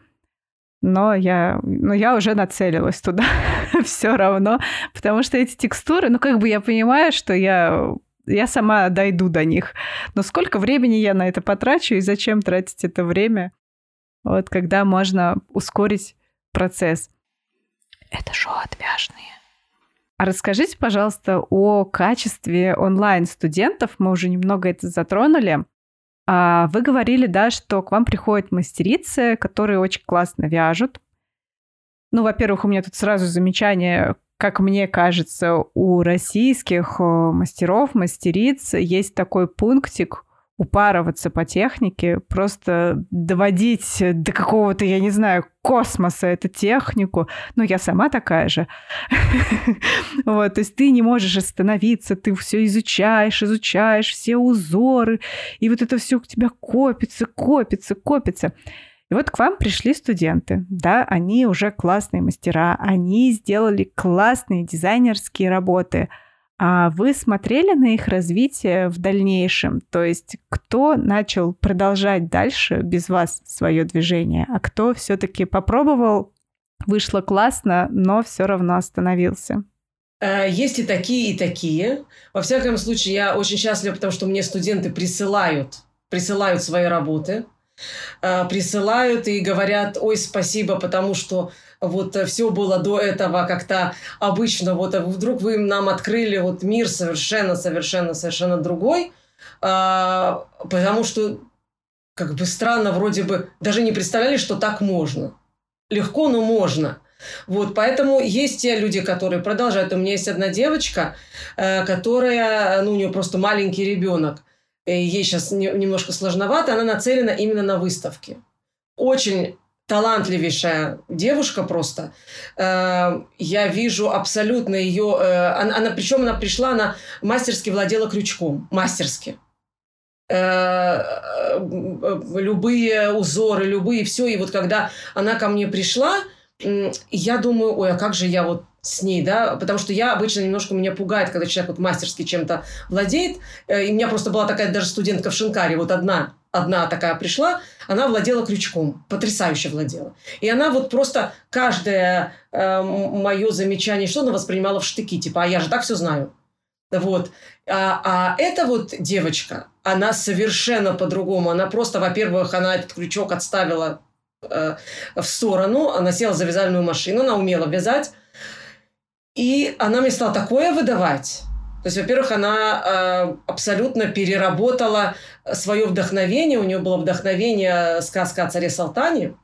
Но я, но я уже нацелилась туда все равно, потому что эти текстуры, ну как бы я понимаю, что я я сама дойду до них. Но сколько времени я на это потрачу и зачем тратить это время? Вот когда можно ускорить процесс. Это шоу отвяжные. А расскажите, пожалуйста, о качестве онлайн-студентов. Мы уже немного это затронули. А вы говорили, да, что к вам приходят мастерицы, которые очень классно вяжут. Ну, во-первых, у меня тут сразу замечание, как мне кажется, у российских э, мастеров, мастериц есть такой пунктик упарываться по технике, просто доводить до какого-то, я не знаю, космоса эту технику. Ну, я сама такая же. Вот, то есть ты не можешь остановиться, ты все изучаешь, изучаешь все узоры, и вот это все у тебя копится, копится, копится. И вот к вам пришли студенты, да, они уже классные мастера, они сделали классные дизайнерские работы – а вы смотрели на их развитие в дальнейшем? То есть кто начал продолжать дальше без вас свое движение, а кто все-таки попробовал, вышло классно, но все равно остановился? Э, есть и такие, и такие. Во всяком случае, я очень счастлива, потому что мне студенты присылают, присылают свои работы, присылают и говорят, ой, спасибо, потому что вот э, все было до этого как-то обычно, вот вдруг вы нам открыли вот мир совершенно, совершенно, совершенно другой, а, потому что как бы странно вроде бы, даже не представляли, что так можно. Легко, но можно. Вот, поэтому есть те люди, которые продолжают. У меня есть одна девочка, э, которая, ну, у нее просто маленький ребенок. Ей сейчас немножко сложновато, она нацелена именно на выставки. Очень талантливейшая девушка просто. Э, я вижу абсолютно ее... Э, она, она, причем она пришла, она мастерски владела крючком. Мастерски. Э, любые узоры, любые все. И вот когда она ко мне пришла, я думаю, ой, а как же я вот с ней, да, потому что я обычно немножко меня пугает, когда человек вот мастерски чем-то владеет. И у меня просто была такая даже студентка в Шинкаре, вот одна, одна такая пришла, она владела крючком, потрясающе владела. И она вот просто каждое э, мое замечание, что она воспринимала в штыки, типа, а я же так все знаю. Вот. А, а эта вот девочка, она совершенно по-другому. Она просто, во-первых, она этот крючок отставила э, в сторону, она села за вязальную машину, она умела вязать, и она мне стала такое выдавать, то есть, во-первых, она э, абсолютно переработала свое вдохновение. У нее было вдохновение сказка о царе Салтане.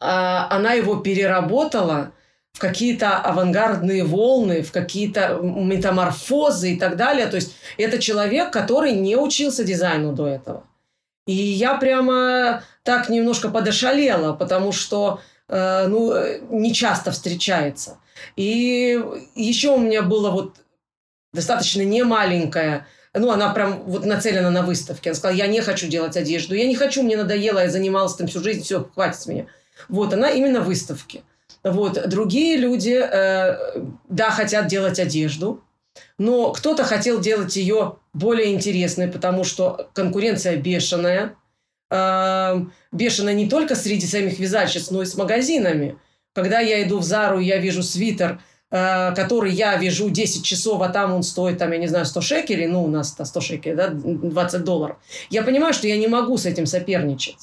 Э, она его переработала в какие-то авангардные волны, в какие-то метаморфозы и так далее. То есть, это человек, который не учился дизайну до этого. И я прямо так немножко подошалела, потому что ну, не часто встречается. И еще у меня было вот достаточно немаленькая ну, она прям вот нацелена на выставке. Она сказала, я не хочу делать одежду, я не хочу, мне надоело, я занималась там всю жизнь, все, хватит с меня. Вот, она именно выставки. Вот, другие люди, э, да, хотят делать одежду, но кто-то хотел делать ее более интересной, потому что конкуренция бешеная. Э, бешеная не только среди самих вязальщиц, но и с магазинами. Когда я иду в Зару, я вижу свитер – Э, который я вяжу 10 часов, а там он стоит, там, я не знаю, 100 шекелей, ну, у нас 100 шекелей, да, 20 долларов. Я понимаю, что я не могу с этим соперничать.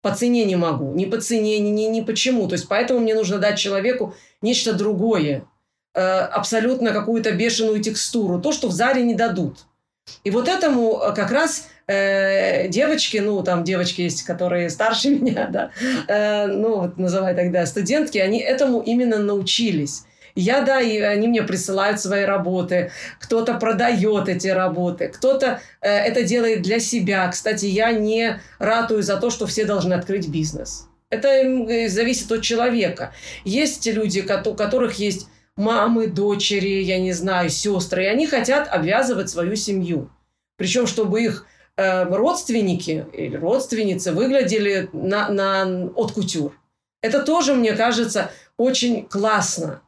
По цене не могу, ни по цене, ни, ни, ни почему. То есть, поэтому мне нужно дать человеку нечто другое, э, абсолютно какую-то бешеную текстуру, то, что в Заре не дадут. И вот этому э, как раз э, девочки, ну, там девочки есть, которые старше меня, да, э, ну, вот называй тогда студентки, они этому именно научились. Я, да, и они мне присылают свои работы. Кто-то продает эти работы, кто-то э, это делает для себя. Кстати, я не ратую за то, что все должны открыть бизнес. Это зависит от человека. Есть люди, у которых есть мамы, дочери, я не знаю, сестры, и они хотят обвязывать свою семью. Причем, чтобы их э, родственники или родственницы выглядели на, на от кутюр. Это тоже, мне кажется, очень классно.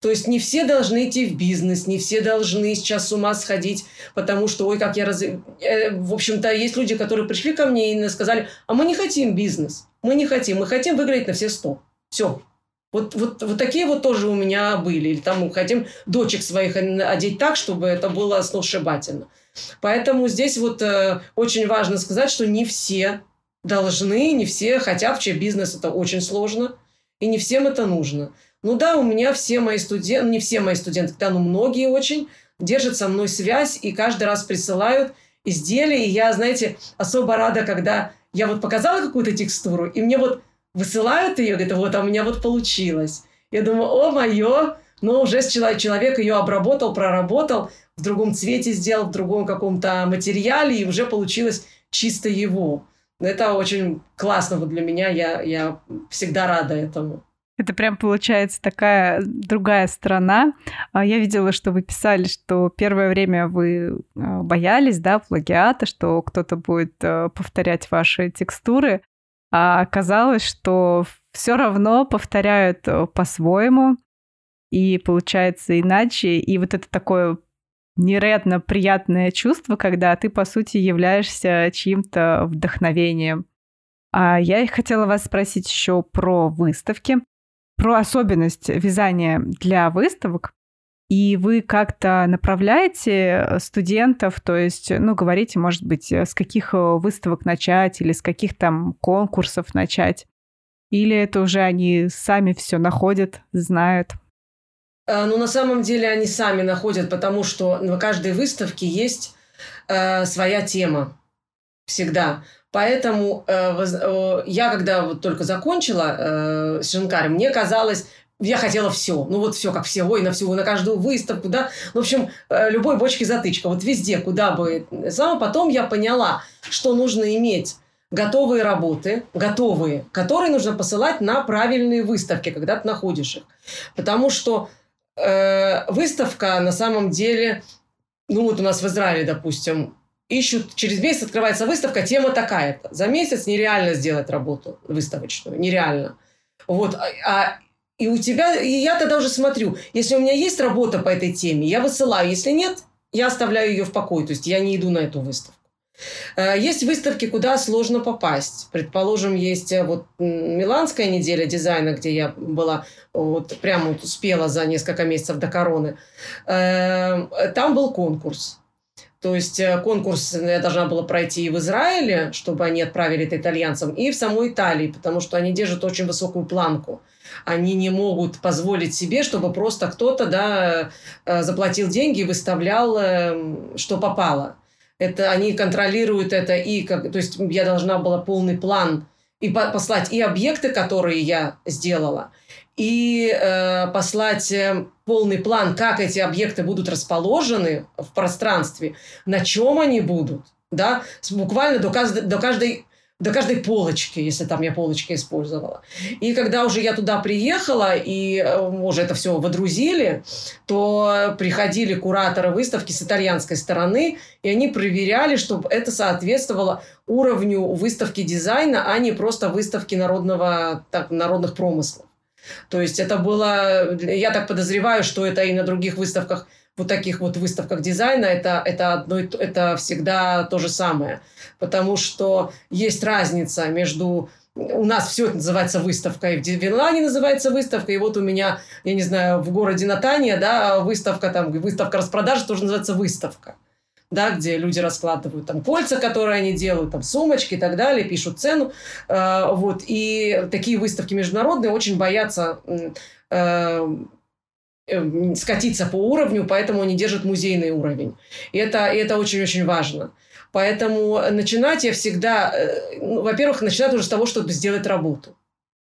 То есть не все должны идти в бизнес, не все должны сейчас с ума сходить, потому что, ой, как я раз... Э, в общем-то, есть люди, которые пришли ко мне и сказали, а мы не хотим бизнес, мы не хотим, мы хотим выиграть на все сто. Все. Вот, вот, вот такие вот тоже у меня были. Или там хотим дочек своих одеть так, чтобы это было сногсшибательно. Поэтому здесь вот э, очень важно сказать, что не все должны, не все хотят. Вообще бизнес это очень сложно. И не всем это нужно. Ну да, у меня все мои студенты, не все мои студенты, да, но многие очень держат со мной связь и каждый раз присылают изделия. И я, знаете, особо рада, когда я вот показала какую-то текстуру, и мне вот высылают ее, говорят, вот, а у меня вот получилось. Я думаю, о, мое, но уже человек, человек ее обработал, проработал, в другом цвете сделал, в другом каком-то материале, и уже получилось чисто его. Это очень классно вот для меня, я, я всегда рада этому. Это прям получается такая другая сторона. А, я видела, что вы писали, что первое время вы а, боялись, да, плагиата, что кто-то будет а, повторять ваши текстуры, а оказалось, что все равно повторяют по-своему, и получается иначе. И вот это такое невероятно приятное чувство, когда ты, по сути, являешься чьим-то вдохновением. А я хотела вас спросить еще про выставки про особенность вязания для выставок. И вы как-то направляете э, студентов, то есть, ну, говорите, может быть, э, с каких э, выставок начать или с каких там конкурсов начать? Или это уже они сами все находят, знают? Ну, на самом деле они сами находят, потому что на каждой выставке есть э, своя тема всегда. Поэтому э, э, я, когда вот только закончила э, с мне казалось, я хотела все. Ну вот все, как все. Ой, на всю, на каждую выставку, да. Ну, в общем, э, любой бочке затычка. Вот везде, куда бы. Сама потом я поняла, что нужно иметь готовые работы, готовые, которые нужно посылать на правильные выставки, когда ты находишь их. Потому что э, выставка на самом деле, ну вот у нас в Израиле, допустим, ищут, через месяц открывается выставка, тема такая-то. За месяц нереально сделать работу выставочную, нереально. Вот, а, а и у тебя, и я тогда уже смотрю, если у меня есть работа по этой теме, я высылаю, если нет, я оставляю ее в покое, то есть я не иду на эту выставку. Э, есть выставки, куда сложно попасть. Предположим, есть э, вот Миланская неделя дизайна, где я была, вот прямо вот успела за несколько месяцев до короны. Э, там был конкурс. То есть конкурс я должна была пройти и в Израиле, чтобы они отправили это итальянцам, и в самой Италии, потому что они держат очень высокую планку. Они не могут позволить себе, чтобы просто кто-то да, э, заплатил деньги и выставлял, эм, что попало. Это, они контролируют это, и как, то есть я должна была полный план и послать и объекты, которые я сделала, и э, послать э, полный план, как эти объекты будут расположены в пространстве, на чем они будут, да, буквально до каждой, до каждой до каждой полочки, если там я полочки использовала. И когда уже я туда приехала, и э, уже это все водрузили, то приходили кураторы выставки с итальянской стороны, и они проверяли, чтобы это соответствовало уровню выставки дизайна, а не просто выставки народного, так, народных промыслов. То есть это было, я так подозреваю, что это и на других выставках вот таких вот выставках дизайна это, это, одно, это всегда то же самое. Потому что есть разница между у нас все это называется выставкой. В Винлане называется выставка. И вот у меня, я не знаю, в городе Натания, да, выставка там, выставка распродажи тоже называется выставка. Да, где люди раскладывают там кольца, которые они делают, там сумочки и так далее, пишут цену. Э, вот. И такие выставки международные очень боятся э, скатиться по уровню, поэтому они держат музейный уровень. И это, и это очень-очень важно. Поэтому начинать я всегда, э, ну, во-первых, начинать уже с того, чтобы сделать работу.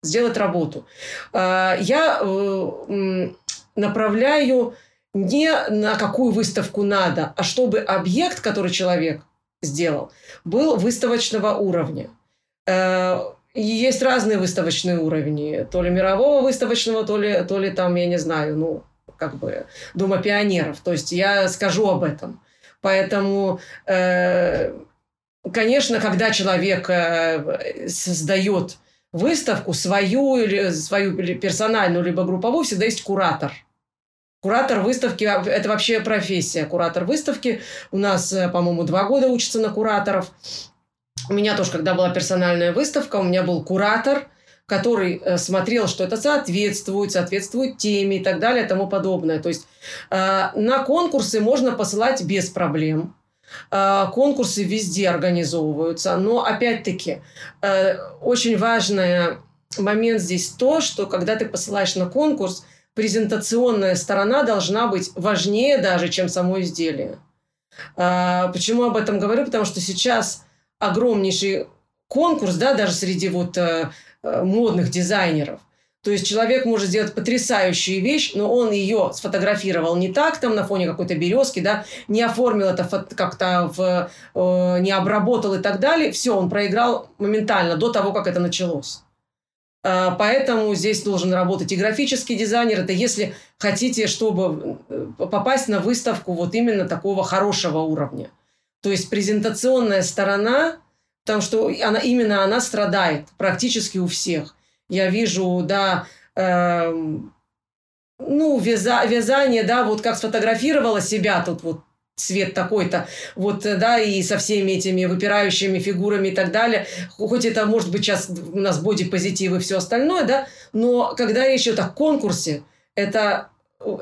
Сделать работу. А, я э, направляю не на какую выставку надо, а чтобы объект, который человек сделал, был выставочного уровня. Есть разные выставочные уровни. То ли мирового выставочного, то ли, то ли там, я не знаю, ну, как бы Дома пионеров. То есть я скажу об этом. Поэтому, э, конечно, когда человек э, создает выставку свою или свою или персональную, либо групповую, всегда есть куратор. Куратор выставки – это вообще профессия. Куратор выставки. У нас, э, по-моему, два года учатся на кураторов. У меня тоже, когда была персональная выставка, у меня был куратор, который э, смотрел, что это соответствует, соответствует теме и так далее и тому подобное. То есть э, на конкурсы можно посылать без проблем. Э, конкурсы везде организовываются, но опять-таки очень важный момент здесь то, что когда ты посылаешь на конкурс, презентационная сторона должна быть важнее даже, чем само изделие. Почему об этом говорю? Потому что сейчас огромнейший конкурс, да, даже среди вот э, э, модных дизайнеров. То есть человек может сделать потрясающую вещь, но он ее сфотографировал не так, там на фоне какой-то березки, да, не оформил это как-то, в, э, не обработал и так далее. Все, он проиграл моментально до того, как это началось. Э, поэтому здесь должен работать и графический дизайнер. Это если хотите, чтобы э, попасть на выставку вот именно такого хорошего уровня – то есть презентационная сторона, потому что она, именно она страдает практически у всех. Я вижу, да, э, ну, вяза, вязание, да, вот как сфотографировала себя тут вот цвет такой-то, вот, да, и со всеми этими выпирающими фигурами и так далее. Хоть это, может быть, сейчас у нас бодипозитив и все остальное, да, но когда речь идет о конкурсе, это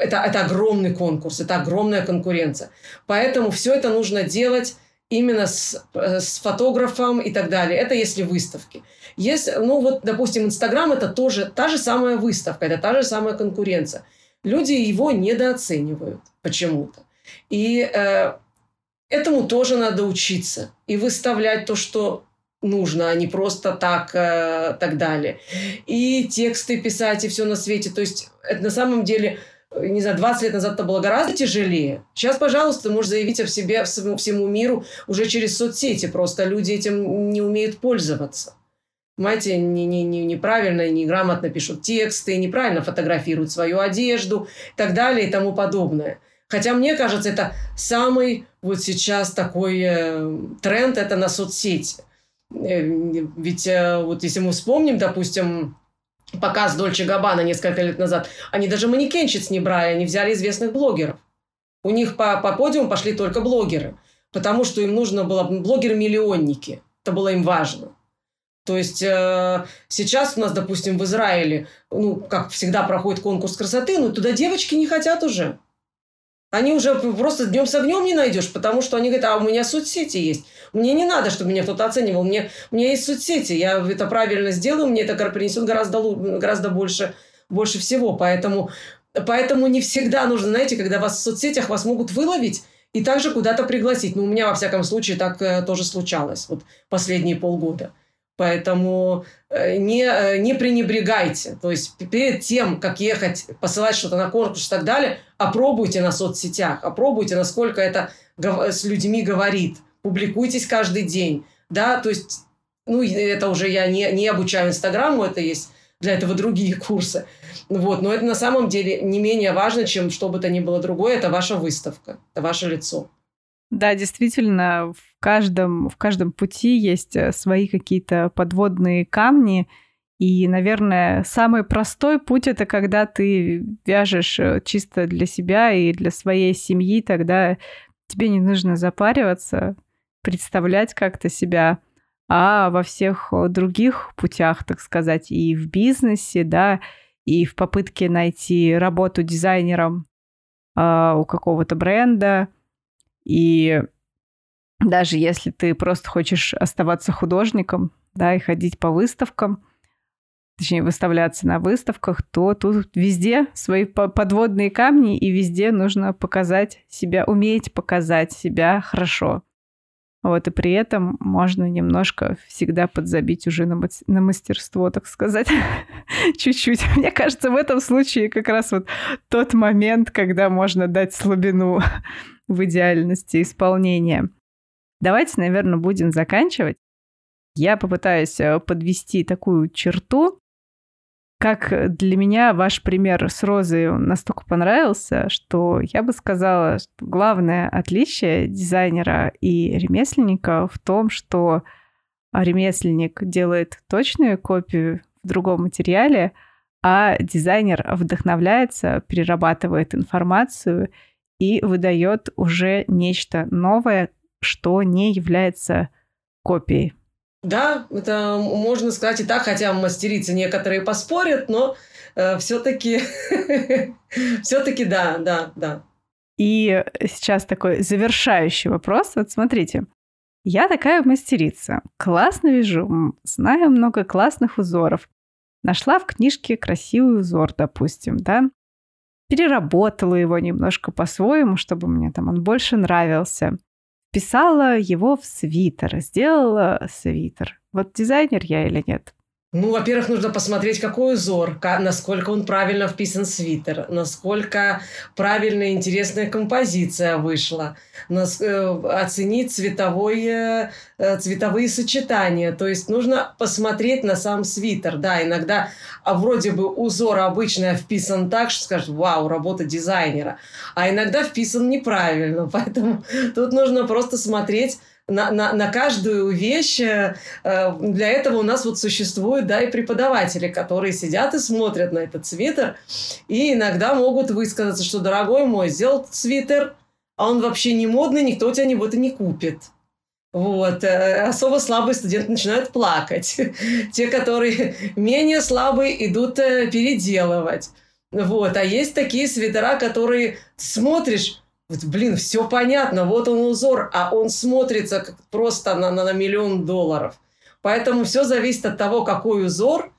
это, это огромный конкурс, это огромная конкуренция. Поэтому все это нужно делать именно с, э, с фотографом и так далее. Это если выставки. Есть, ну вот, допустим, Инстаграм это тоже та же самая выставка, это та же самая конкуренция. Люди его недооценивают почему-то. И э, этому тоже надо учиться. И выставлять то, что нужно, а не просто так, э, так далее. И тексты писать, и все на свете. То есть это на самом деле не знаю, 20 лет назад это было гораздо тяжелее. Сейчас, пожалуйста, ты можешь заявить о себе всему, всему миру уже через соцсети. Просто люди этим не умеют пользоваться. Понимаете, не, не, не, неправильно, неграмотно пишут тексты, неправильно фотографируют свою одежду и так далее и тому подобное. Хотя мне кажется, это самый вот сейчас такой э, тренд, это на соцсети. Э, ведь э, вот если мы вспомним, допустим, показ Дольче Габбана несколько лет назад, они даже манекенщиц не брали, они взяли известных блогеров. У них по, по подиуму пошли только блогеры, потому что им нужно было блогеры-миллионники. Это было им важно. То есть э, сейчас у нас, допустим, в Израиле, ну, как всегда, проходит конкурс красоты, но туда девочки не хотят уже. Они уже просто днем с огнем не найдешь, потому что они говорят, а у меня соцсети есть. Мне не надо, чтобы меня кто-то оценивал. Мне, у меня есть соцсети, я это правильно сделаю, мне это принесет гораздо, гораздо больше, больше всего. Поэтому, поэтому не всегда нужно, знаете, когда вас в соцсетях вас могут выловить и также куда-то пригласить. Ну, у меня, во всяком случае, так э, тоже случалось вот последние полгода. Поэтому э, не, э, не пренебрегайте. То есть перед тем, как ехать, посылать что-то на конкурс и так далее, опробуйте на соцсетях, опробуйте, насколько это с людьми говорит. Публикуйтесь каждый день. Да, то есть ну, это уже я не, не обучаю Инстаграму, это есть для этого другие курсы. Вот. Но это на самом деле не менее важно, чем что бы то ни было другое. Это ваша выставка, это ваше лицо. Да, действительно, в каждом, в каждом пути есть э, свои какие-то подводные камни. И, наверное, самый простой путь это когда ты вяжешь э, чисто для себя и для своей семьи, тогда тебе не нужно запариваться, представлять как-то себя а во всех э, других путях, так сказать, и в бизнесе, да, и в попытке найти работу дизайнером э, у какого-то бренда, и даже если ты просто хочешь оставаться художником, да, и ходить по выставкам, точнее, выставляться на выставках, то тут везде свои подводные камни, и везде нужно показать себя, уметь показать себя хорошо. Вот, и при этом можно немножко всегда подзабить уже на, на мастерство, так сказать, чуть-чуть. Мне кажется, в этом случае как раз вот тот момент, когда можно дать слабину в идеальности исполнения. Давайте, наверное, будем заканчивать. Я попытаюсь э, подвести такую черту, как для меня ваш пример с розой настолько понравился, что я бы сказала, что главное отличие дизайнера и ремесленника в том, что ремесленник делает точную копию в другом материале, а дизайнер вдохновляется, перерабатывает информацию и выдает уже нечто новое, что не является копией. Да, это можно сказать и так, хотя мастерицы некоторые поспорят, но э, все-таки, все-таки да, да, да. И сейчас такой завершающий вопрос. Вот смотрите, я такая мастерица, классно вяжу, знаю много классных узоров. Нашла в книжке красивый узор, допустим, да, переработала его немножко по-своему, чтобы мне там он больше нравился вписала его в свитер, сделала свитер. Вот дизайнер я или нет? Ну, во-первых, нужно посмотреть, какой узор, насколько он правильно вписан в свитер, насколько правильная интересная композиция вышла, э, оценить цветовое, э, цветовые сочетания. То есть нужно посмотреть на сам свитер. Да, иногда а вроде бы узор обычно вписан так, что скажешь, вау, работа дизайнера. А иногда вписан неправильно. Поэтому тут нужно просто смотреть на, на, на каждую вещь. Э, для этого у нас вот существуют, да, и преподаватели, которые сидят и смотрят на этот свитер, и иногда могут высказаться, что, дорогой мой, сделал свитер, а он вообще не модный, никто у тебя его то не купит. Вот. Э, особо слабые студенты начинают плакать. Те, которые менее слабые, идут э, переделывать. Вот. А есть такие свитера, которые смотришь, вот, блин, все понятно, вот он узор, а он смотрится как просто на, на, на миллион долларов. Поэтому все зависит от того, какой узор,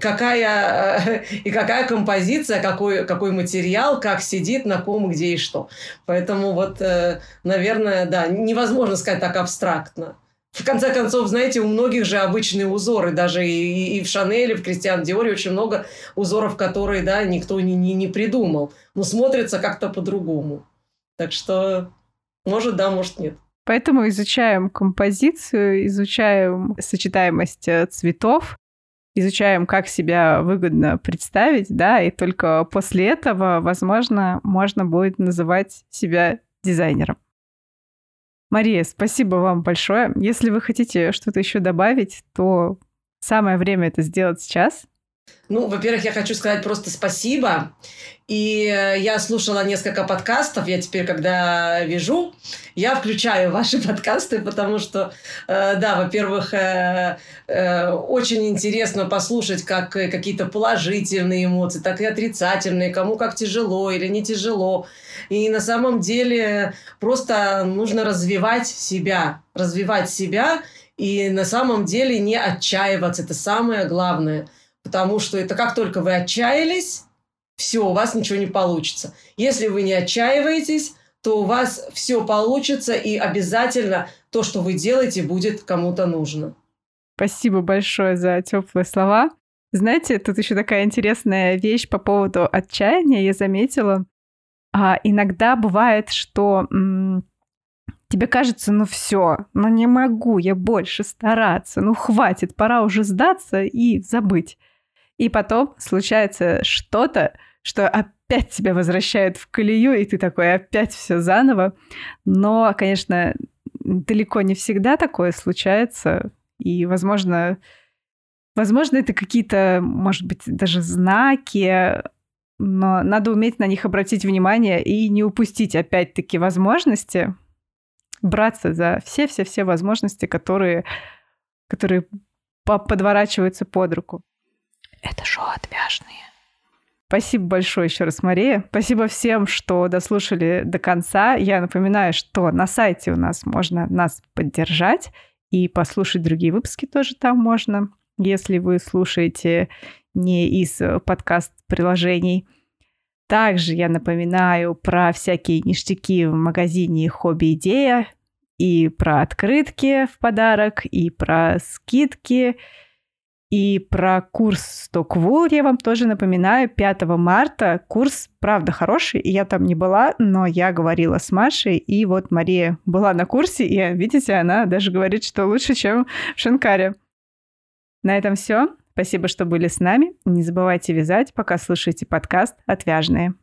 какая и какая композиция, какой, какой материал, как сидит, на ком, где и что. Поэтому вот, э, наверное, да, невозможно сказать так абстрактно. В конце концов, знаете, у многих же обычные узоры, даже и, и в Шанеле, в Кристиан Диоре очень много узоров, которые, да, никто не, не, не придумал, но смотрятся как-то по-другому. Так что, может, да, может, нет. Поэтому изучаем композицию, изучаем сочетаемость э, цветов, изучаем, как себя выгодно представить, да, и только после этого, возможно, можно будет называть себя дизайнером. Мария, спасибо вам большое. Если вы хотите что-то еще добавить, то самое время это сделать сейчас. Ну, во-первых, я хочу сказать просто спасибо. И э, я слушала несколько подкастов. Я теперь, когда вижу, я включаю ваши подкасты, потому что, э, да, во-первых, э, очень интересно послушать как какие-то положительные эмоции, так и отрицательные, кому как тяжело или не тяжело. И на самом деле просто нужно развивать себя, развивать себя и на самом деле не отчаиваться. Это самое главное – Потому что это как только вы отчаялись, все, у вас ничего не получится. Если вы не отчаиваетесь, то у вас все получится, и обязательно то, что вы делаете, будет кому-то нужно. Спасибо большое за теплые слова. Знаете, тут еще такая интересная вещь по поводу отчаяния, я заметила. А иногда бывает, что м- тебе кажется, ну все, ну не могу я больше стараться, ну хватит, пора уже сдаться и забыть. И потом случается что-то, что опять тебя возвращает в колею, и ты такой опять все заново. Но, конечно, далеко не всегда такое случается. И, возможно, возможно, это какие-то, может быть, даже знаки, но надо уметь на них обратить внимание и не упустить опять-таки возможности браться за все-все-все возможности, которые, которые подворачиваются под руку. Это шоу «Отвяжные». Спасибо большое еще раз, Мария. Спасибо всем, что дослушали до конца. Я напоминаю, что на сайте у нас можно нас поддержать и послушать другие выпуски тоже там можно, если вы слушаете не из подкаст-приложений. Также я напоминаю про всякие ништяки в магазине «Хобби Идея», и про открытки в подарок, и про скидки, и про курс Stockwool я вам тоже напоминаю. 5 марта курс, правда, хороший, я там не была, но я говорила с Машей, и вот Мария была на курсе, и, видите, она даже говорит, что лучше, чем в Шанкаре. На этом все. Спасибо, что были с нами. Не забывайте вязать, пока слушаете подкаст «Отвяжные».